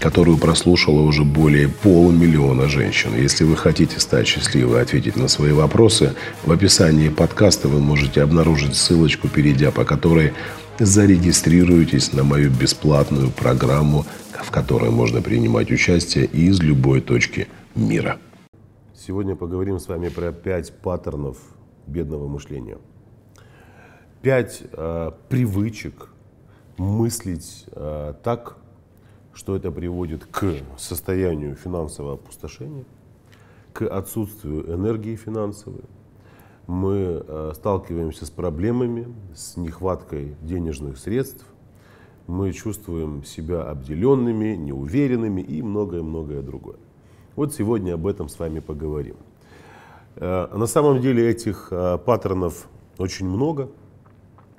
которую прослушало уже более полумиллиона женщин. Если вы хотите стать счастливой и ответить на свои вопросы, в описании подкаста вы можете обнаружить ссылочку, перейдя по которой зарегистрируйтесь на мою бесплатную программу, в которой можно принимать участие из любой точки мира. Сегодня поговорим с вами про пять паттернов бедного мышления. Пять э, привычек мыслить э, так, что это приводит к состоянию финансового опустошения, к отсутствию энергии финансовой. Мы э, сталкиваемся с проблемами, с нехваткой денежных средств, мы чувствуем себя обделенными, неуверенными и многое-многое другое. Вот сегодня об этом с вами поговорим. Э, на самом деле этих э, паттернов очень много,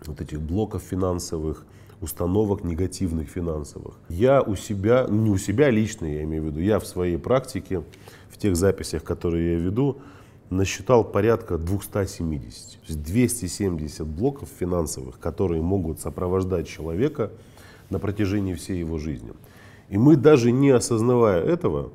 вот этих блоков финансовых, установок негативных финансовых. Я у себя, не у себя лично, я имею в виду, я в своей практике, в тех записях, которые я веду, насчитал порядка 270. То есть 270 блоков финансовых, которые могут сопровождать человека на протяжении всей его жизни. И мы даже не осознавая этого,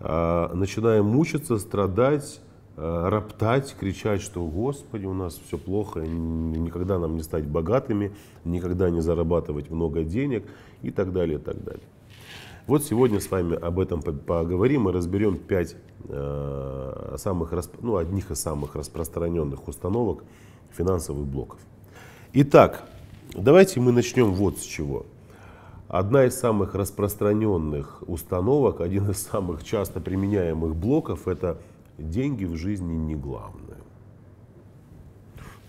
а, начинаем мучиться, страдать, роптать, кричать, что «Господи, у нас все плохо, никогда нам не стать богатыми, никогда не зарабатывать много денег» и так далее, и так далее. Вот сегодня с вами об этом поговорим и разберем пять э, самых, ну, одних из самых распространенных установок финансовых блоков. Итак, давайте мы начнем вот с чего. Одна из самых распространенных установок, один из самых часто применяемых блоков – это деньги в жизни не главное.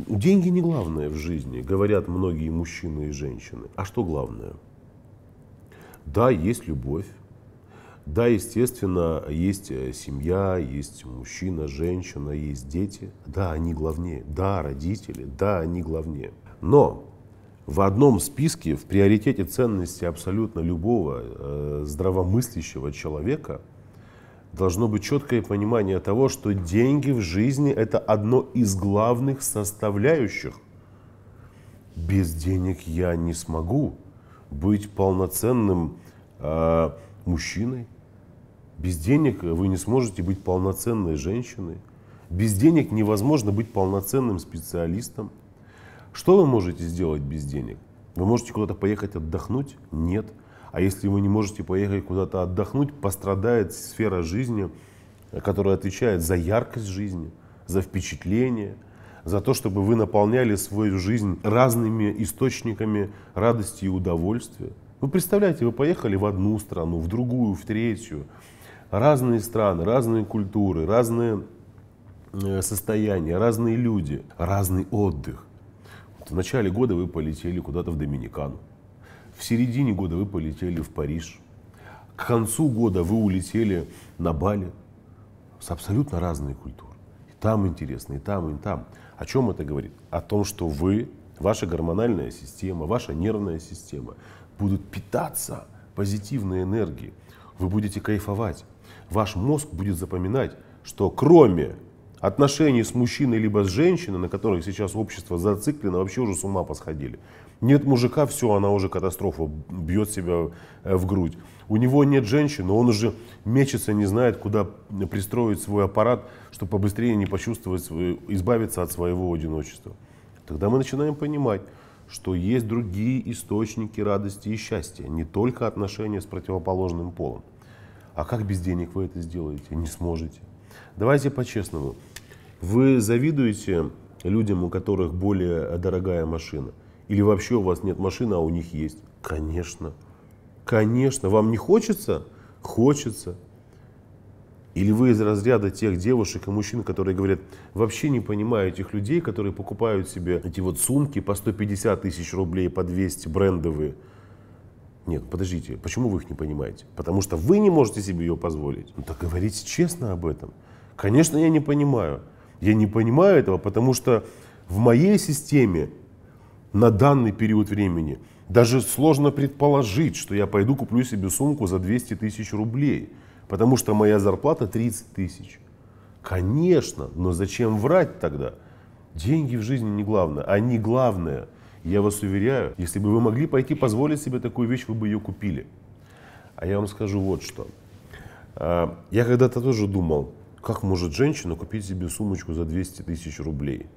Деньги не главное в жизни, говорят многие мужчины и женщины. А что главное? Да, есть любовь. Да, естественно, есть э, семья, есть мужчина, женщина, есть дети. Да, они главнее. Да, родители. Да, они главнее. Но в одном списке, в приоритете ценности абсолютно любого э, здравомыслящего человека – должно быть четкое понимание того, что деньги в жизни это одно из главных составляющих. Без денег я не смогу быть полноценным э, мужчиной. Без денег вы не сможете быть полноценной женщиной. Без денег невозможно быть полноценным специалистом. Что вы можете сделать без денег? Вы можете куда-то поехать отдохнуть? Нет. А если вы не можете поехать куда-то отдохнуть, пострадает сфера жизни, которая отвечает за яркость жизни, за впечатление, за то, чтобы вы наполняли свою жизнь разными источниками радости и удовольствия. Вы представляете, вы поехали в одну страну, в другую, в третью. Разные страны, разные культуры, разные э, состояния, разные люди, разный отдых. Вот в начале года вы полетели куда-то в Доминикану. В середине года вы полетели в Париж. К концу года вы улетели на Бали. С абсолютно разной культурой. И там интересно, и там, и там. О чем это говорит? О том, что вы, ваша гормональная система, ваша нервная система будут питаться позитивной энергией. Вы будете кайфовать. Ваш мозг будет запоминать, что кроме отношений с мужчиной либо с женщиной, на которых сейчас общество зациклено, вообще уже с ума посходили. Нет мужика, все, она уже катастрофа, бьет себя э, в грудь. У него нет женщины, он уже мечется, не знает, куда пристроить свой аппарат, чтобы побыстрее не почувствовать, избавиться от своего одиночества. Тогда мы начинаем понимать, что есть другие источники радости и счастья, не только отношения с противоположным полом. А как без денег вы это сделаете? Не сможете. Давайте по-честному. Вы завидуете людям, у которых более дорогая машина? Или вообще у вас нет машины, а у них есть? Конечно. Конечно. Вам не хочется? Хочется. Или вы из разряда тех девушек и мужчин, которые говорят, вообще не понимаю этих людей, которые покупают себе эти вот сумки по 150 тысяч рублей, по 200 брендовые. Нет, подождите, почему вы их не понимаете? Потому что вы не можете себе ее позволить. Ну так говорите честно об этом. Конечно, я не понимаю. Я не понимаю этого, потому что в моей системе на данный период времени даже сложно предположить, что я пойду куплю себе сумку за 200 тысяч рублей, потому что моя зарплата 30 тысяч. Конечно, но зачем врать тогда? Деньги в жизни не главное, они главное. Я вас уверяю, если бы вы могли пойти позволить себе такую вещь, вы бы ее купили. А я вам скажу вот что. А, я когда-то тоже думал, как может женщина купить себе сумочку за 200 тысяч рублей?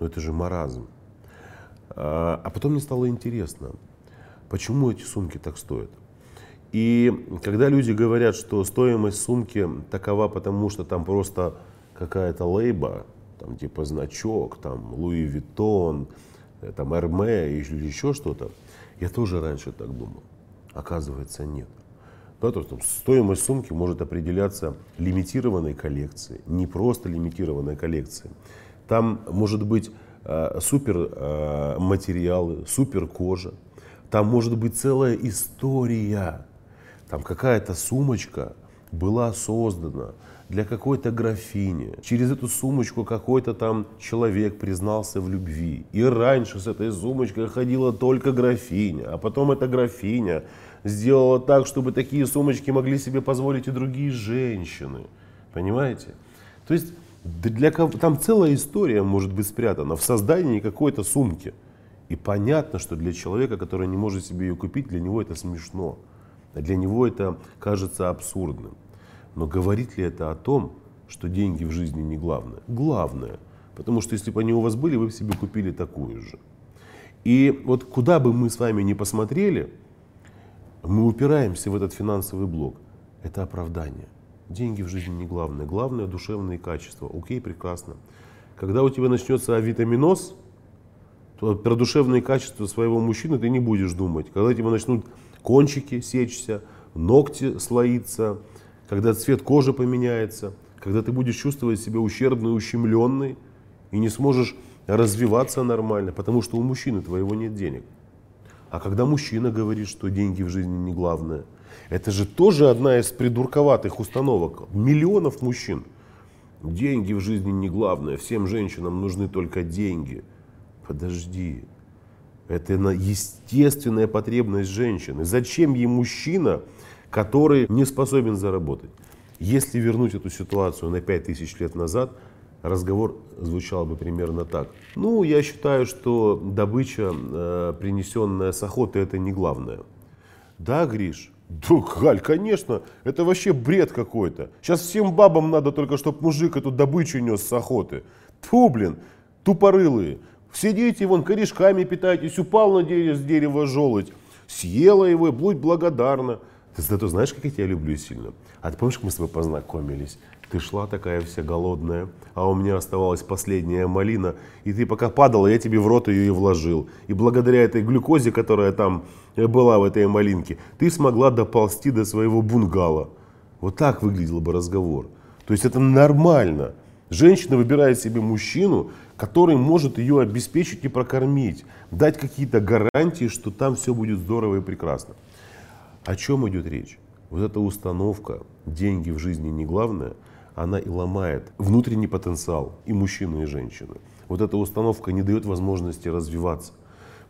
Ну это же маразм. А, а потом мне стало интересно, почему эти сумки так стоят. И когда люди говорят, что стоимость сумки такова, потому что там просто какая-то лейба, там типа значок, там Louis Vuitton, э, там Эрме или еще что-то, я тоже раньше так думал. Оказывается, нет. Да, то, что стоимость сумки может определяться лимитированной коллекцией, не просто лимитированной коллекцией. Там может быть супер э, материалы, супер кожа, там может быть целая история. Там какая-то сумочка была создана для какой-то графини. Через эту сумочку какой-то там человек признался в любви. И раньше с этой сумочкой ходила только графиня, а потом эта графиня сделала так, чтобы такие сумочки могли себе позволить и другие женщины. Понимаете? То есть для кого, там целая история может быть спрятана в создании какой-то сумки. И понятно, что для человека, который не может себе ее купить, для него это смешно. Для него это кажется абсурдным. Но говорит ли это о том, что деньги в жизни не главное? Главное. Потому что если бы они у вас были, вы бы себе купили такую же. И вот куда бы мы с вами ни посмотрели, мы упираемся в этот финансовый блок. Это оправдание. Деньги в жизни не главное. Главное душевные качества. Окей, прекрасно. Когда у тебя начнется авитаминоз, то про душевные качества своего мужчины ты не будешь думать. Когда у тебя начнут кончики сечься, ногти слоиться, когда цвет кожи поменяется, когда ты будешь чувствовать себя ущербной, ущемленной и не сможешь развиваться нормально, потому что у мужчины твоего нет денег. А когда мужчина говорит, что деньги в жизни не главное, это же тоже одна из придурковатых установок миллионов мужчин. Деньги в жизни не главное, всем женщинам нужны только деньги. Подожди, это естественная потребность женщины. Зачем ей мужчина, который не способен заработать? Если вернуть эту ситуацию на 5000 лет назад, разговор звучал бы примерно так. Ну, я считаю, что добыча, э, принесенная с охоты, это не главное. Да, Гриш? Да, Галь, конечно, это вообще бред какой-то. Сейчас всем бабам надо только, чтобы мужик эту добычу нес с охоты. Тьфу, блин, тупорылые. Сидите вон, корешками питайтесь, упал на дерево, с дерева желудь, съела его и будь благодарна. Зато знаешь, как я тебя люблю сильно? А ты помнишь, как мы с тобой познакомились? Ты шла такая вся голодная, а у меня оставалась последняя малина, и ты пока падала, я тебе в рот ее и вложил. И благодаря этой глюкозе, которая там была в этой малинке, ты смогла доползти до своего бунгала. Вот так выглядел бы разговор. То есть это нормально. Женщина выбирает себе мужчину, который может ее обеспечить и прокормить, дать какие-то гарантии, что там все будет здорово и прекрасно. О чем идет речь? Вот эта установка, деньги в жизни не главное, она и ломает внутренний потенциал и мужчины, и женщины. Вот эта установка не дает возможности развиваться.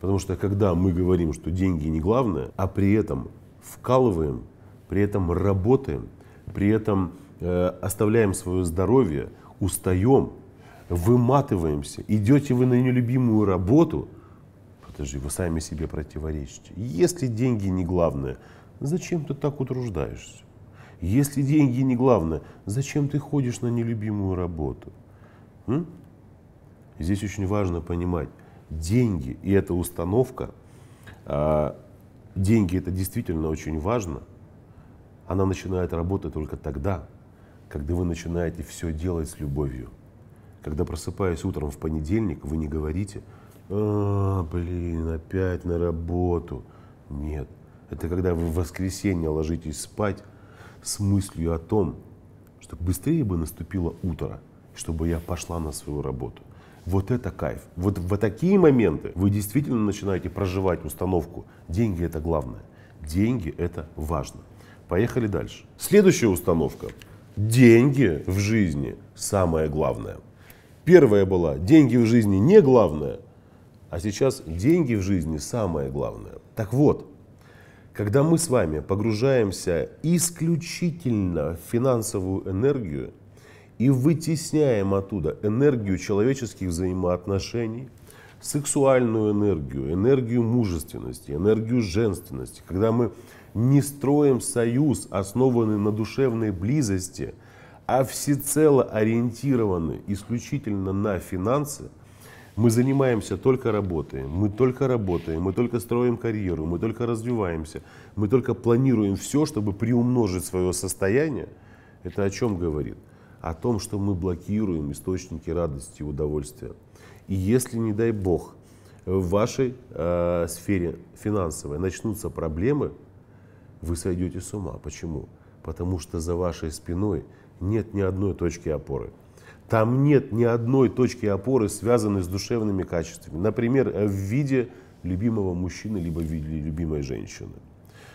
Потому что когда мы говорим, что деньги не главное, а при этом вкалываем, при этом работаем, при этом э, оставляем свое здоровье, устаем, выматываемся, идете вы на нелюбимую работу, подожди, вы сами себе противоречите. Если деньги не главное, зачем ты так утруждаешься? Если деньги не главное, зачем ты ходишь на нелюбимую работу? М? Здесь очень важно понимать, деньги и эта установка, а, деньги это действительно очень важно, она начинает работать только тогда, когда вы начинаете все делать с любовью. Когда просыпаясь утром в понедельник, вы не говорите, а, блин, опять на работу. Нет. Это когда вы в воскресенье ложитесь спать с мыслью о том, что быстрее бы наступило утро, чтобы я пошла на свою работу. Вот это кайф. Вот в такие моменты вы действительно начинаете проживать установку. Деньги это главное. Деньги это важно. Поехали дальше. Следующая установка. деньги в жизни самое главное. Первая была, деньги в жизни не главное, а сейчас деньги в жизни самое главное. Так вот, когда мы с вами погружаемся исключительно в финансовую энергию и вытесняем оттуда энергию человеческих взаимоотношений, сексуальную энергию, энергию мужественности, энергию женственности, когда мы не строим союз, основанный на душевной близости, а всецело ориентированы исключительно на финансы, мы занимаемся только работой, мы только работаем, мы только строим карьеру, мы только развиваемся, мы только планируем все, чтобы приумножить свое состояние. Это о чем говорит? О том, что мы блокируем источники радости и удовольствия. И если, не дай бог, в вашей э, сфере финансовой начнутся проблемы, вы сойдете с ума. Почему? Потому что за вашей спиной нет ни одной точки опоры. Там нет ни одной точки опоры, связанной с душевными качествами. Например, в виде любимого мужчины, либо в виде любимой женщины.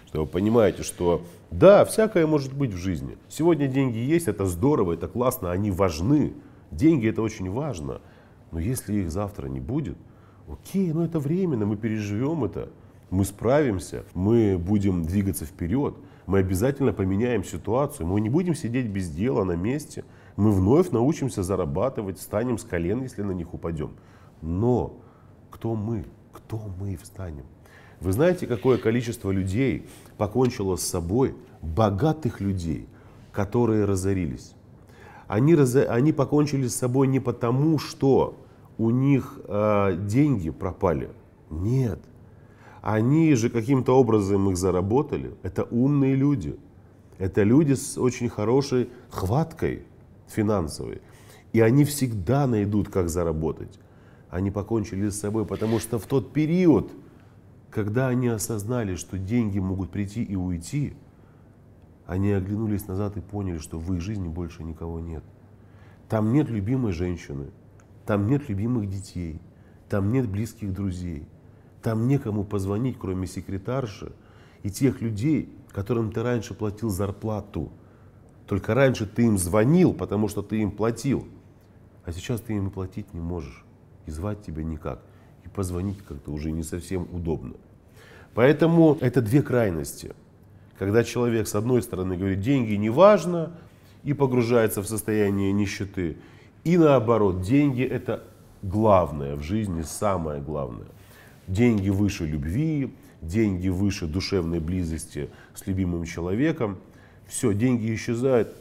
Что вы понимаете, что да, всякое может быть в жизни. Сегодня деньги есть, это здорово, это классно, они важны. Деньги это очень важно. Но если их завтра не будет, окей, ну это временно, мы переживем это мы справимся, мы будем двигаться вперед, мы обязательно поменяем ситуацию, мы не будем сидеть без дела на месте, мы вновь научимся зарабатывать, встанем с колен, если на них упадем. Но кто мы? Кто мы встанем? Вы знаете, какое количество людей покончило с собой, богатых людей, которые разорились? Они, раз... они покончили с собой не потому, что у них э, деньги пропали. Нет. Они же каким-то образом их заработали. Это умные люди. Это люди с очень хорошей хваткой финансовой. И они всегда найдут, как заработать. Они покончили с собой, потому что в тот период, когда они осознали, что деньги могут прийти и уйти, они оглянулись назад и поняли, что в их жизни больше никого нет. Там нет любимой женщины, там нет любимых детей, там нет близких друзей. Там некому позвонить, кроме секретарши и тех людей, которым ты раньше платил зарплату. Только раньше ты им звонил, потому что ты им платил. А сейчас ты им платить не можешь. И звать тебя никак. И позвонить как-то уже не совсем удобно. Поэтому это две крайности. Когда человек с одной стороны говорит, деньги не важно, и погружается в состояние нищеты. И наоборот, деньги это главное в жизни, самое главное. Деньги выше любви, деньги выше душевной близости с любимым человеком. Все, деньги исчезают,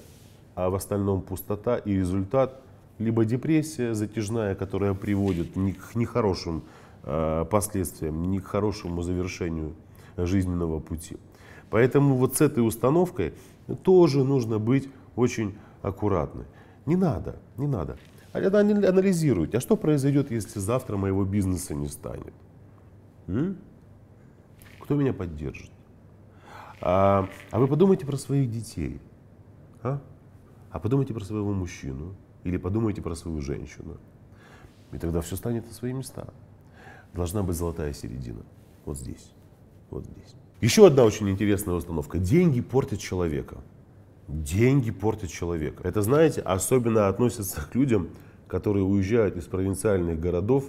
а в остальном пустота и результат либо депрессия затяжная, которая приводит ни к нехорошим э, последствиям, ни к хорошему завершению жизненного пути. Поэтому вот с этой установкой тоже нужно быть очень аккуратны. Не надо, не надо. А анализируйте, а что произойдет, если завтра моего бизнеса не станет? М? Кто меня поддержит? А, а вы подумайте про своих детей. А? а подумайте про своего мужчину. Или подумайте про свою женщину. И тогда все станет на свои места. Должна быть золотая середина. Вот здесь. Вот здесь. Еще одна очень интересная установка. Деньги портят человека. Деньги портят человека. Это, знаете, особенно относится к людям, которые уезжают из провинциальных городов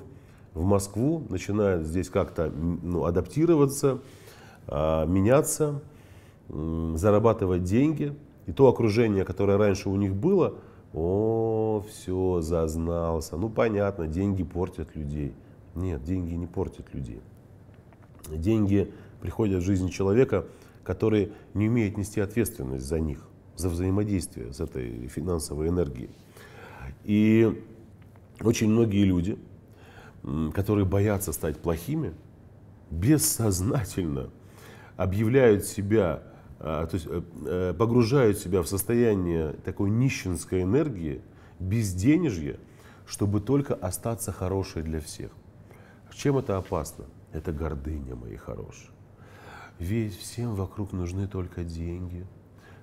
в Москву, начинают здесь как-то ну, адаптироваться, а, меняться, зарабатывать деньги. И то окружение, которое раньше у них было, о, все, зазнался. Ну, понятно, деньги портят людей. Нет, деньги не портят людей. Деньги приходят в жизнь человека, который не умеет нести ответственность за них, за взаимодействие с этой финансовой энергией. И очень многие люди, которые боятся стать плохими, бессознательно объявляют себя, то есть э, э, погружают себя в состояние такой нищенской энергии, безденежья, чтобы только остаться хорошей для всех. Чем это опасно? Это гордыня, мои хорошие. Ведь всем вокруг нужны только деньги.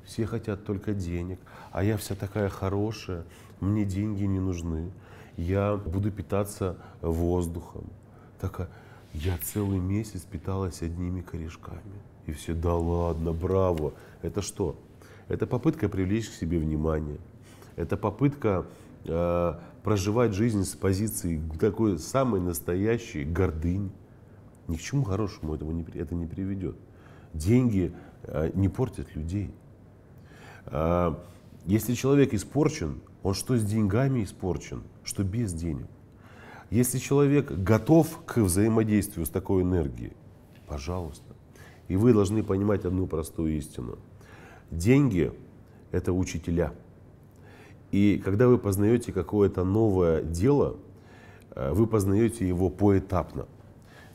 Все хотят только денег. А я вся такая хорошая, мне деньги не нужны я буду питаться воздухом. Так я целый месяц питалась одними корешками. И все, да ладно, браво. Это что? Это попытка привлечь к себе внимание. Это попытка э, проживать жизнь с позиции такой самой настоящей гордыни. Ни к чему хорошему этого не, это не приведет. Деньги э, не портят людей. Э, если человек испорчен, он что с деньгами испорчен, что без денег. Если человек готов к взаимодействию с такой энергией, пожалуйста. И вы должны понимать одну простую истину. Деньги – это учителя. И когда вы познаете какое-то новое дело, э, вы познаете его поэтапно.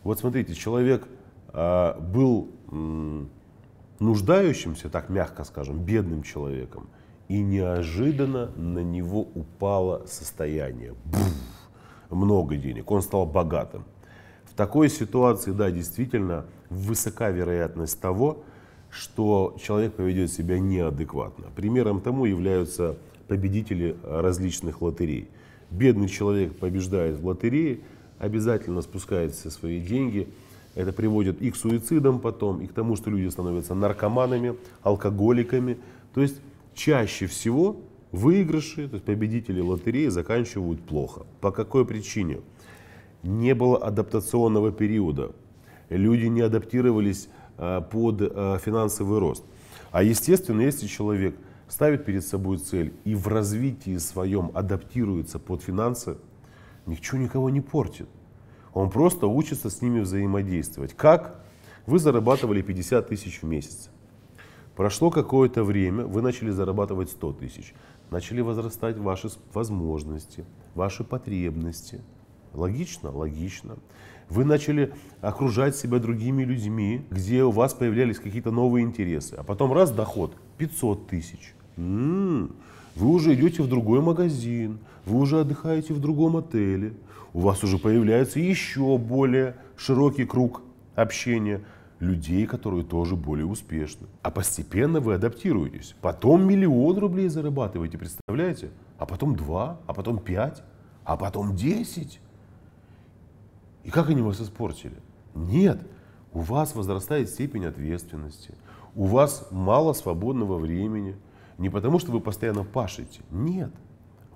Вот смотрите, человек э, был нуждающимся, так мягко скажем, бедным человеком, и неожиданно на него упало состояние. Буф, много денег, он стал богатым. В такой ситуации, да, действительно, высока вероятность того, что человек поведет себя неадекватно. Примером тому являются победители различных лотерей. Бедный человек побеждает в лотерее, обязательно спускает все свои деньги. Это приводит и к суицидам потом, и к тому, что люди становятся наркоманами, алкоголиками. То есть чаще всего выигрыши, то есть победители лотереи заканчивают плохо. По какой причине? Не было адаптационного периода. Люди не адаптировались а, под а, финансовый рост. А естественно, если человек ставит перед собой цель и в развитии своем адаптируется под финансы, ничего никого не портит. Он просто учится с ними взаимодействовать. Как? Вы зарабатывали 50 тысяч в месяц. Прошло какое-то время, вы начали зарабатывать 100 тысяч. Начали возрастать ваши возможности, ваши потребности. Логично? Логично. Вы начали окружать себя другими людьми, где у вас появлялись какие-то новые интересы. А потом раз доход 500 тысяч. М-м-м. Вы уже идете в другой магазин, вы уже отдыхаете в другом отеле, у вас уже появляется еще более широкий круг общения людей, которые тоже более успешны. А постепенно вы адаптируетесь. Потом миллион рублей зарабатываете, представляете? А потом два, а потом пять, а потом десять. И как они вас испортили? Нет, у вас возрастает степень ответственности, у вас мало свободного времени. Не потому, что вы постоянно пашете. Нет.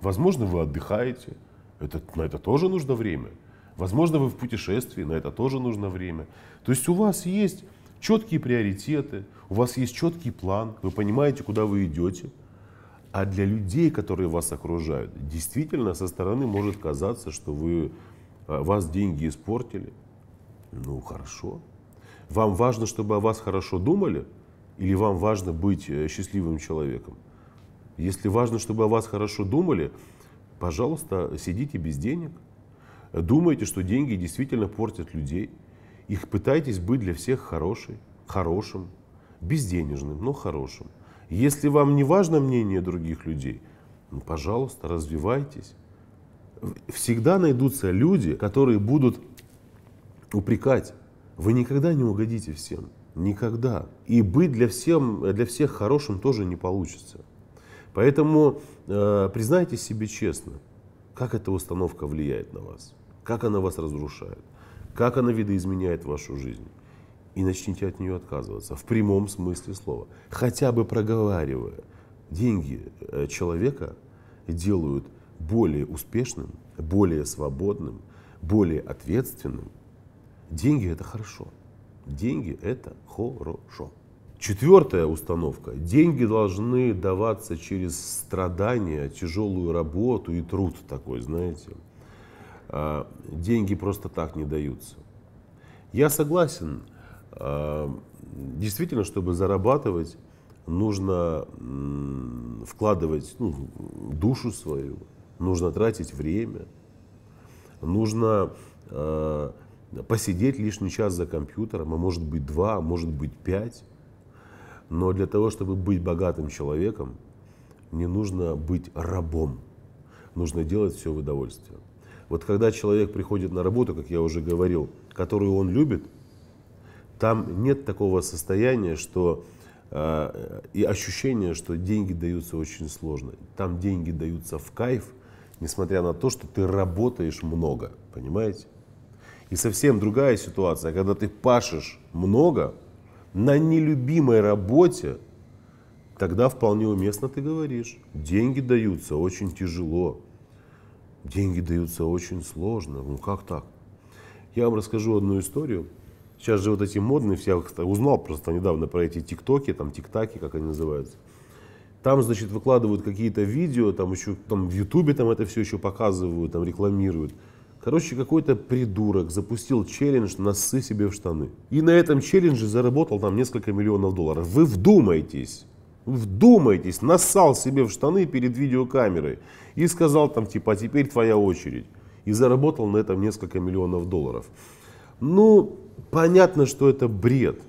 Возможно, вы отдыхаете. Это, на это тоже нужно время. Возможно, вы в путешествии, на это тоже нужно время. То есть у вас есть четкие приоритеты, у вас есть четкий план, вы понимаете, куда вы идете. А для людей, которые вас окружают, действительно со стороны может казаться, что вы, вас деньги испортили. Ну, хорошо. Вам важно, чтобы о вас хорошо думали? Или вам важно быть э, счастливым человеком? Если важно, чтобы о вас хорошо думали, пожалуйста, сидите без денег – думаете, что деньги действительно портят людей. Их пытайтесь быть для всех хорошей, хорошим, безденежным, но хорошим. Если вам не важно мнение других людей, ну, пожалуйста, развивайтесь. Всегда найдутся люди, которые будут упрекать. Вы никогда не угодите всем. Никогда. И быть для, всем, для всех хорошим тоже не получится. Поэтому э, признайте себе честно, как эта установка влияет на вас как она вас разрушает, как она видоизменяет вашу жизнь. И начните от нее отказываться в прямом смысле слова. Хотя бы проговаривая, деньги э, человека делают более успешным, более свободным, более ответственным. Деньги это хорошо. Деньги это хорошо. Четвертая установка. Деньги должны даваться через страдания, тяжелую работу и труд такой, знаете. А, деньги просто так не даются. Я согласен, а, действительно, чтобы зарабатывать, нужно вкладывать ну, душу свою, нужно тратить время, нужно а, посидеть лишний час за компьютером, а может быть два, а может быть пять. Но для того, чтобы быть богатым человеком, не нужно быть рабом. Нужно делать все в удовольствие. Вот когда человек приходит на работу, как я уже говорил, которую он любит, там нет такого состояния, что э, и ощущения, что деньги даются очень сложно. Там деньги даются в кайф, несмотря на то, что ты работаешь много, понимаете? И совсем другая ситуация, когда ты пашешь много на нелюбимой работе, тогда вполне уместно ты говоришь. Деньги даются очень тяжело. Деньги даются очень сложно. Ну как так? Я вам расскажу одну историю. Сейчас же вот эти модные, все узнал просто недавно про эти тиктоки, там тиктаки, как они называются. Там, значит, выкладывают какие-то видео, там еще там в Ютубе там это все еще показывают, там рекламируют. Короче, какой-то придурок запустил челлендж «Носы себе в штаны». И на этом челлендже заработал там несколько миллионов долларов. Вы вдумайтесь, вдумайтесь, нассал себе в штаны перед видеокамерой и сказал там типа, а теперь твоя очередь. И заработал на этом несколько миллионов долларов. Ну, понятно, что это бред.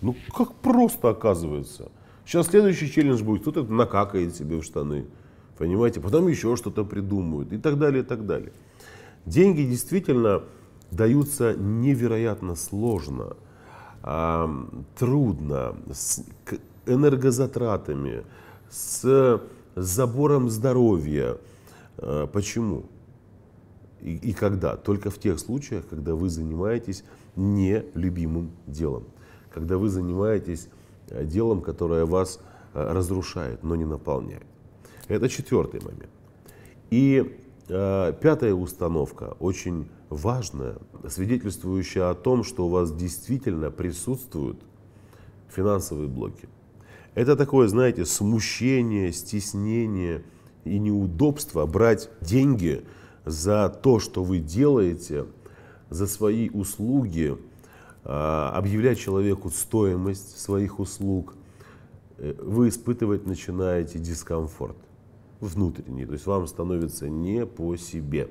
Ну, как просто оказывается. Сейчас следующий челлендж будет, кто-то накакает себе в штаны. Понимаете, потом еще что-то придумают и так далее, и так далее. Деньги действительно даются невероятно сложно, трудно, с энергозатратами, с забором здоровья. А, почему? И, и когда? Только в тех случаях, когда вы занимаетесь нелюбимым делом. Когда вы занимаетесь делом, которое вас э, разрушает, но не наполняет. Это четвертый момент. И э, пятая установка, очень важная, свидетельствующая о том, что у вас действительно присутствуют финансовые блоки. Это такое, знаете, смущение, стеснение и неудобство брать деньги за то, что вы делаете, за свои услуги, объявлять человеку стоимость своих услуг, э, вы испытывать начинаете дискомфорт внутренний. То есть вам становится не по себе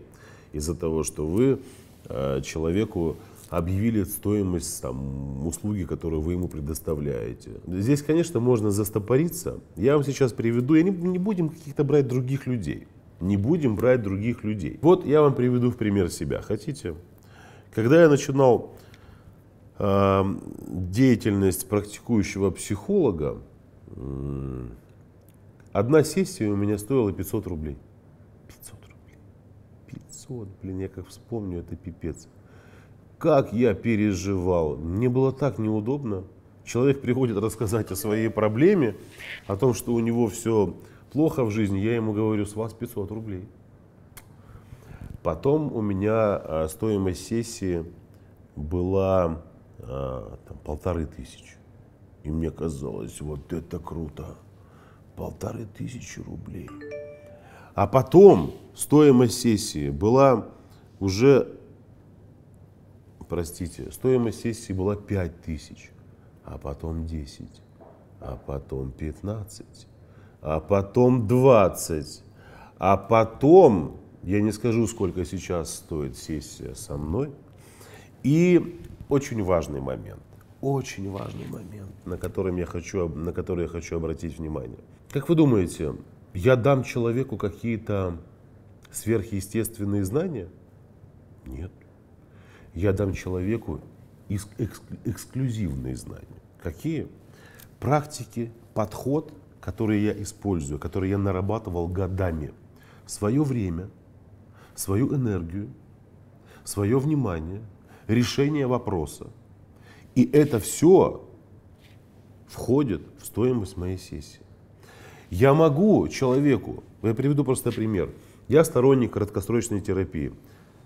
из-за того, что вы а, человеку объявили стоимость там, услуги, которую вы ему предоставляете. Здесь, конечно, можно застопориться. Я вам сейчас приведу, я не, не будем каких-то брать других людей. Не будем брать других людей. Вот я вам приведу в пример себя. Хотите? Когда я начинал э, деятельность практикующего психолога, э, одна сессия у меня стоила 500 рублей. 500 рублей. 500, блин, я как вспомню, это пипец. Как я переживал. Мне было так неудобно. Человек приходит рассказать о своей проблеме, о том, что у него все плохо в жизни. Я ему говорю, с вас 500 рублей. Потом у меня а, стоимость сессии была а, там, полторы тысячи. И мне казалось, вот это круто. Полторы тысячи рублей. А потом стоимость сессии была уже простите, стоимость сессии была 5 тысяч, а потом 10, а потом 15, а потом 20, а потом, я не скажу, сколько сейчас стоит сессия со мной, и очень важный момент, очень важный момент, на, котором я хочу, на который я хочу обратить внимание. Как вы думаете, я дам человеку какие-то сверхъестественные знания? Нет я дам человеку эксклюзивные знания. Какие? Практики, подход, который я использую, который я нарабатывал годами. Свое время, свою энергию, свое внимание, решение вопроса. И это все входит в стоимость моей сессии. Я могу человеку, я приведу просто пример. Я сторонник краткосрочной терапии.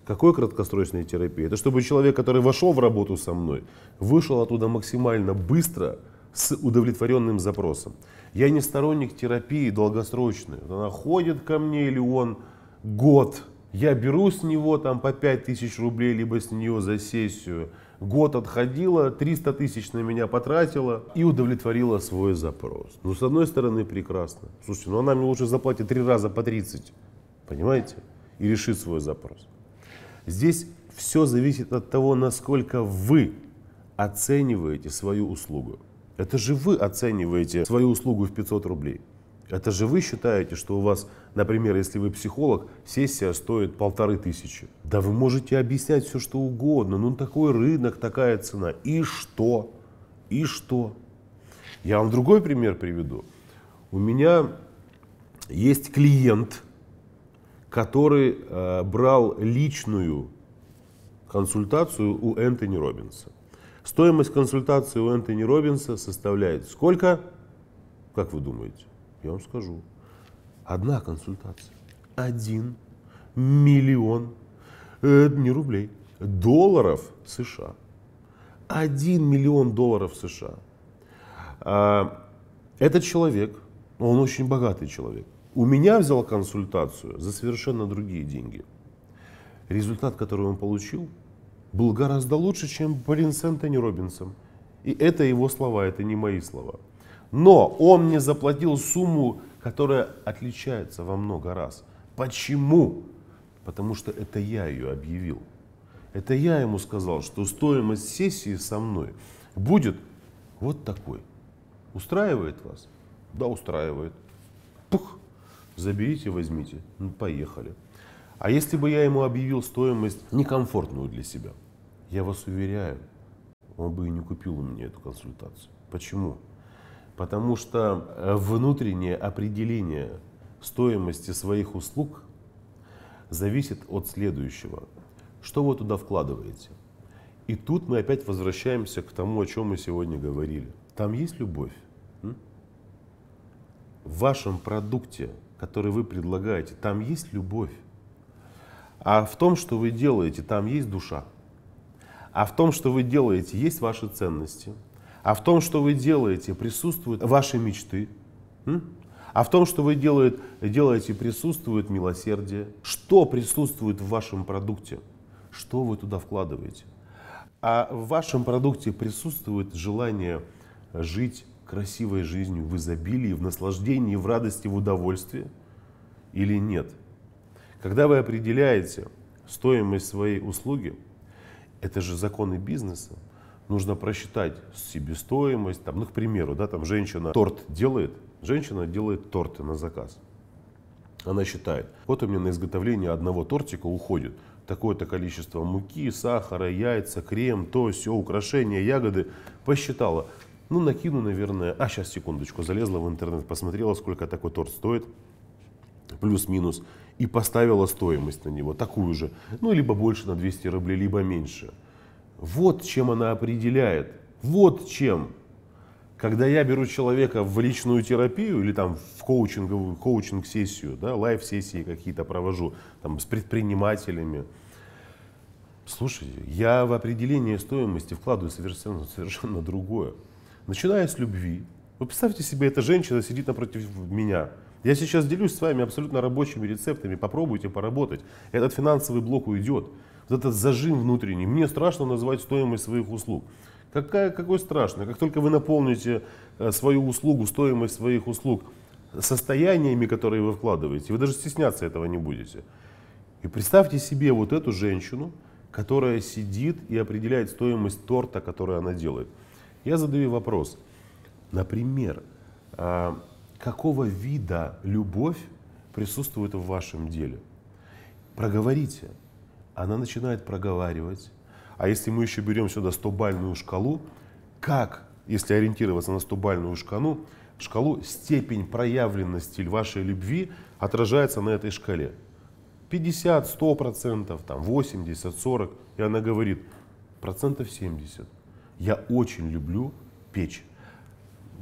Какой краткосрочной терапии? Это чтобы человек, который вошел в работу со мной, вышел оттуда максимально быстро с удовлетворенным запросом. Я не сторонник терапии долгосрочной. Она ходит ко мне или он год. Я беру с него там по 5 тысяч рублей, либо с нее за сессию. Год отходила, 300 тысяч на меня потратила и удовлетворила свой запрос. Ну, с одной стороны, прекрасно. Слушайте, ну она мне лучше заплатит три раза по 30, понимаете? И решит свой запрос. Здесь все зависит от того, насколько вы оцениваете свою услугу. Это же вы оцениваете свою услугу в 500 рублей. Это же вы считаете, что у вас, например, если вы психолог, сессия стоит полторы тысячи. Да вы можете объяснять все, что угодно. Ну, такой рынок, такая цена. И что? И что? Я вам другой пример приведу. У меня есть клиент, который э, брал личную консультацию у Энтони Робинса. Стоимость консультации у Энтони Робинса составляет сколько? Как вы думаете? Я вам скажу. Одна консультация. Один миллион, э, не рублей, долларов США. Один миллион долларов США. А, этот человек, он очень богатый человек. У меня взял консультацию за совершенно другие деньги. Результат, который он получил, был гораздо лучше, чем блин с Робинсом. И это его слова, это не мои слова. Но он мне заплатил сумму, которая отличается во много раз. Почему? Потому что это я ее объявил. Это я ему сказал, что стоимость сессии со мной будет вот такой. Устраивает вас? Да, устраивает. Пух, заберите, возьмите. Ну, поехали. А если бы я ему объявил стоимость некомфортную для себя, я вас уверяю, он бы и не купил у меня эту консультацию. Почему? Потому что э, внутреннее определение стоимости своих услуг зависит от следующего. Что вы туда вкладываете? И тут мы опять возвращаемся к тому, о чем мы сегодня говорили. Там есть любовь. В вашем продукте, который вы предлагаете, там есть любовь. А в том, что вы делаете, там есть душа. А в том, что вы делаете, есть ваши ценности. А в том, что вы делаете, присутствуют ваши мечты. А в том, что вы делаете, делаете, присутствует милосердие. Что присутствует в вашем продукте? Что вы туда вкладываете? А в вашем продукте присутствует желание жить красивой жизнью в изобилии, в наслаждении, в радости, в удовольствии или нет? Когда вы определяете стоимость своей услуги, это же законы бизнеса, нужно просчитать себестоимость, там, ну, к примеру, да, там женщина торт делает, женщина делает торты на заказ. Она считает, вот у меня на изготовление одного тортика уходит такое-то количество муки, сахара, яйца, крем, то, все, украшения, ягоды. Посчитала, ну накину, наверное, а сейчас секундочку, залезла в интернет, посмотрела, сколько такой торт стоит, плюс-минус, и поставила стоимость на него, такую же, ну, либо больше на 200 рублей, либо меньше. Вот чем она определяет, вот чем. Когда я беру человека в личную терапию или там в коучинговую коучинг-сессию, да, live -сессии какие-то провожу там, с предпринимателями, слушайте, я в определение стоимости вкладываю совершенно, совершенно другое. Начиная с любви. Вы представьте себе, эта женщина сидит напротив меня, я сейчас делюсь с вами абсолютно рабочими рецептами. Попробуйте поработать. Этот финансовый блок уйдет. Вот этот зажим внутренний. Мне страшно назвать стоимость своих услуг. Какая, какой страшно? Как только вы наполните э, свою услугу, стоимость своих услуг состояниями, которые вы вкладываете, вы даже стесняться этого не будете. И представьте себе вот эту женщину, которая сидит и определяет стоимость торта, который она делает. Я задаю вопрос. Например, а, какого вида любовь присутствует в вашем деле. Проговорите. Она начинает проговаривать. А если мы еще берем сюда 100-бальную шкалу, как, если ориентироваться на 100-бальную шкалу, шкалу, степень проявленности вашей любви отражается на этой шкале. 50, 100 процентов, там 80, 40. И она говорит, процентов 70. Я очень люблю печь,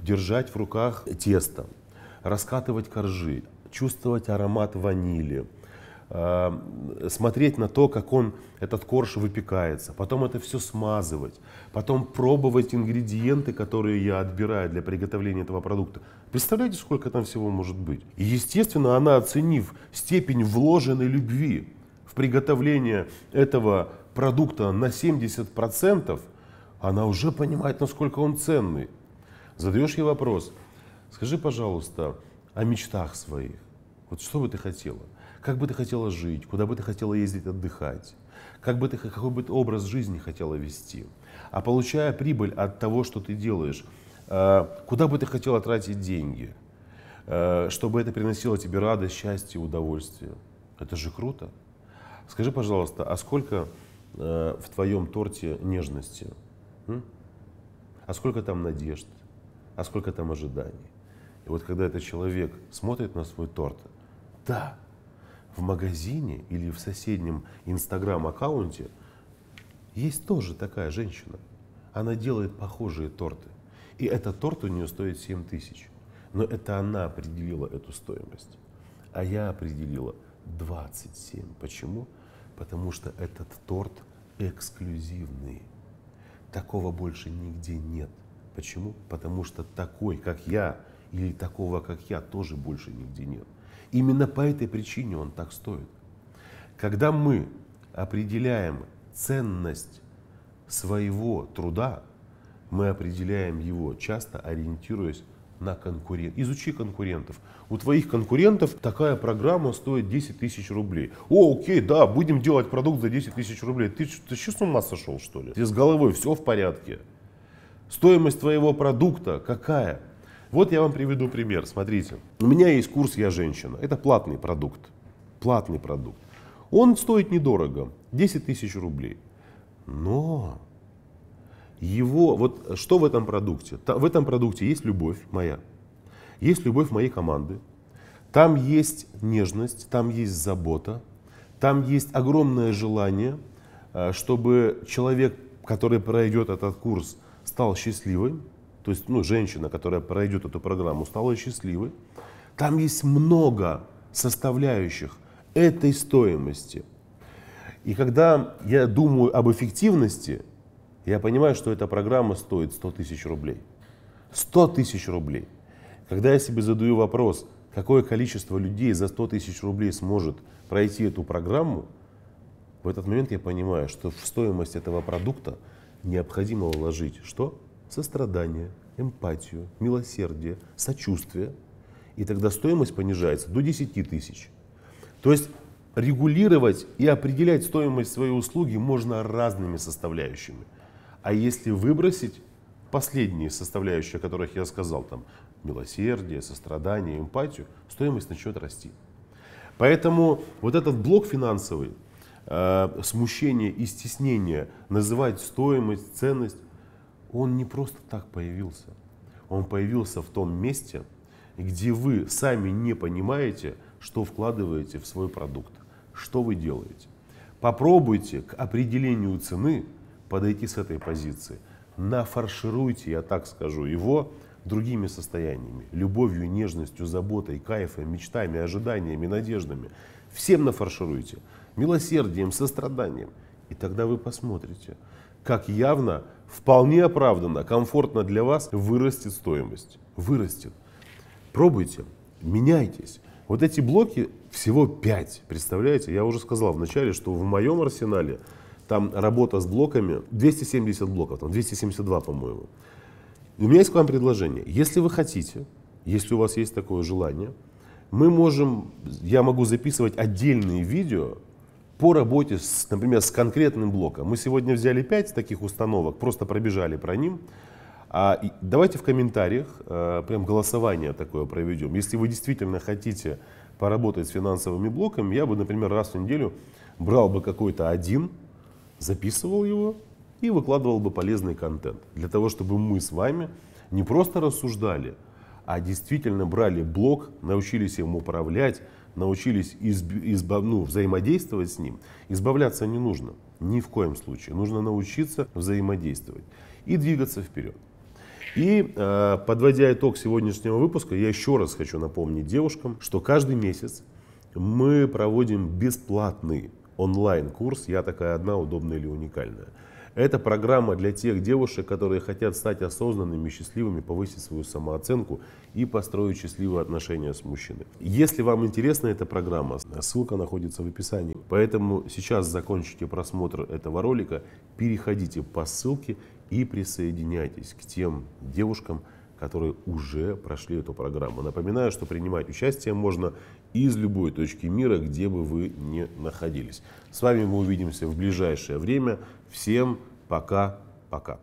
держать в руках тесто, раскатывать коржи, чувствовать аромат ванили, смотреть на то, как он, этот корж выпекается, потом это все смазывать, потом пробовать ингредиенты, которые я отбираю для приготовления этого продукта. Представляете, сколько там всего может быть? И естественно, она, оценив степень вложенной любви в приготовление этого продукта на 70%, она уже понимает, насколько он ценный. Задаешь ей вопрос – Скажи, пожалуйста, о мечтах своих. Вот что бы ты хотела? Как бы ты хотела жить? Куда бы ты хотела ездить отдыхать? Как бы ты, какой бы ты образ жизни хотела вести? А получая прибыль от того, что ты делаешь, э, куда бы ты хотела тратить деньги? Э, чтобы это приносило тебе радость, счастье, удовольствие. Это же круто. Скажи, пожалуйста, а сколько э, в твоем торте нежности? А сколько там надежд? А сколько там ожиданий? И вот когда этот человек смотрит на свой торт, да, в магазине или в соседнем инстаграм-аккаунте есть тоже такая женщина. Она делает похожие торты. И этот торт у нее стоит 7 тысяч. Но это она определила эту стоимость. А я определила 27. Почему? Потому что этот торт эксклюзивный. Такого больше нигде нет. Почему? Потому что такой, как я, или такого, как я, тоже больше нигде нет. Именно по этой причине он так стоит. Когда мы определяем ценность своего труда, мы определяем его часто ориентируясь на конкурент. Изучи конкурентов. У твоих конкурентов такая программа стоит 10 тысяч рублей. О, окей, да, будем делать продукт за 10 тысяч рублей. Ты, ты что с ума сошел, что ли? Ты с головой все в порядке. Стоимость твоего продукта какая? Вот я вам приведу пример. Смотрите, у меня есть курс «Я женщина». Это платный продукт. Платный продукт. Он стоит недорого, 10 тысяч рублей. Но его, вот что в этом продукте? В этом продукте есть любовь моя, есть любовь моей команды, там есть нежность, там есть забота, там есть огромное желание, э, чтобы человек, который пройдет этот курс, стал счастливым, то есть ну, женщина, которая пройдет эту программу, стала счастливой. Там есть много составляющих этой стоимости. И когда я думаю об эффективности, я понимаю, что эта программа стоит 100 тысяч рублей. 100 тысяч рублей. Когда я себе задаю вопрос, какое количество людей за 100 тысяч рублей сможет пройти эту программу, в этот момент я понимаю, что в стоимость этого продукта необходимо вложить что? Сострадание, эмпатию, милосердие, сочувствие. И тогда стоимость понижается до 10 тысяч. То есть регулировать и определять стоимость своей услуги можно разными составляющими. А если выбросить последние составляющие, о которых я сказал, там милосердие, сострадание, эмпатию, стоимость начнет расти. Поэтому вот этот блок финансовый, э, смущение и стеснение называть стоимость, ценность, он не просто так появился. Он появился в том месте, где вы сами не понимаете, что вкладываете в свой продукт, что вы делаете. Попробуйте к определению цены подойти с этой позиции. Нафаршируйте, я так скажу, его другими состояниями. Любовью, нежностью, заботой, кайфом, мечтами, ожиданиями, надеждами. Всем нафаршируйте. Милосердием, состраданием. И тогда вы посмотрите, как явно, вполне оправданно, комфортно для вас вырастет стоимость. Вырастет. Пробуйте, меняйтесь. Вот эти блоки всего 5, представляете? Я уже сказал вначале, что в моем арсенале там работа с блоками, 270 блоков, там 272, по-моему. у меня есть к вам предложение. Если вы хотите, если у вас есть такое желание, мы можем, я могу записывать отдельные видео по работе, с, например, с конкретным блоком. Мы сегодня взяли 5 таких установок, просто пробежали про ним. А давайте в комментариях э, прям голосование такое проведем. Если вы действительно хотите поработать с финансовыми блоками, я бы, например, раз в неделю брал бы какой-то один записывал его и выкладывал бы полезный контент. Для того, чтобы мы с вами не просто рассуждали, а действительно брали блок, научились им управлять, научились изб, избав, ну, взаимодействовать с ним. Избавляться не нужно, ни в коем случае. Нужно научиться взаимодействовать и двигаться вперед. И э, подводя итог сегодняшнего выпуска, я еще раз хочу напомнить девушкам, что каждый месяц мы проводим бесплатный онлайн-курс «Я такая одна, удобная или уникальная». Это программа для тех девушек, которые хотят стать осознанными, счастливыми, повысить свою самооценку и построить счастливые отношения с мужчиной. Если вам интересна эта программа, ссылка находится в описании. Поэтому сейчас закончите просмотр этого ролика, переходите по ссылке и присоединяйтесь к тем девушкам, которые уже прошли эту программу. Напоминаю, что принимать участие можно из любой точки мира, где бы вы ни находились. С вами мы увидимся в ближайшее время. Всем пока-пока.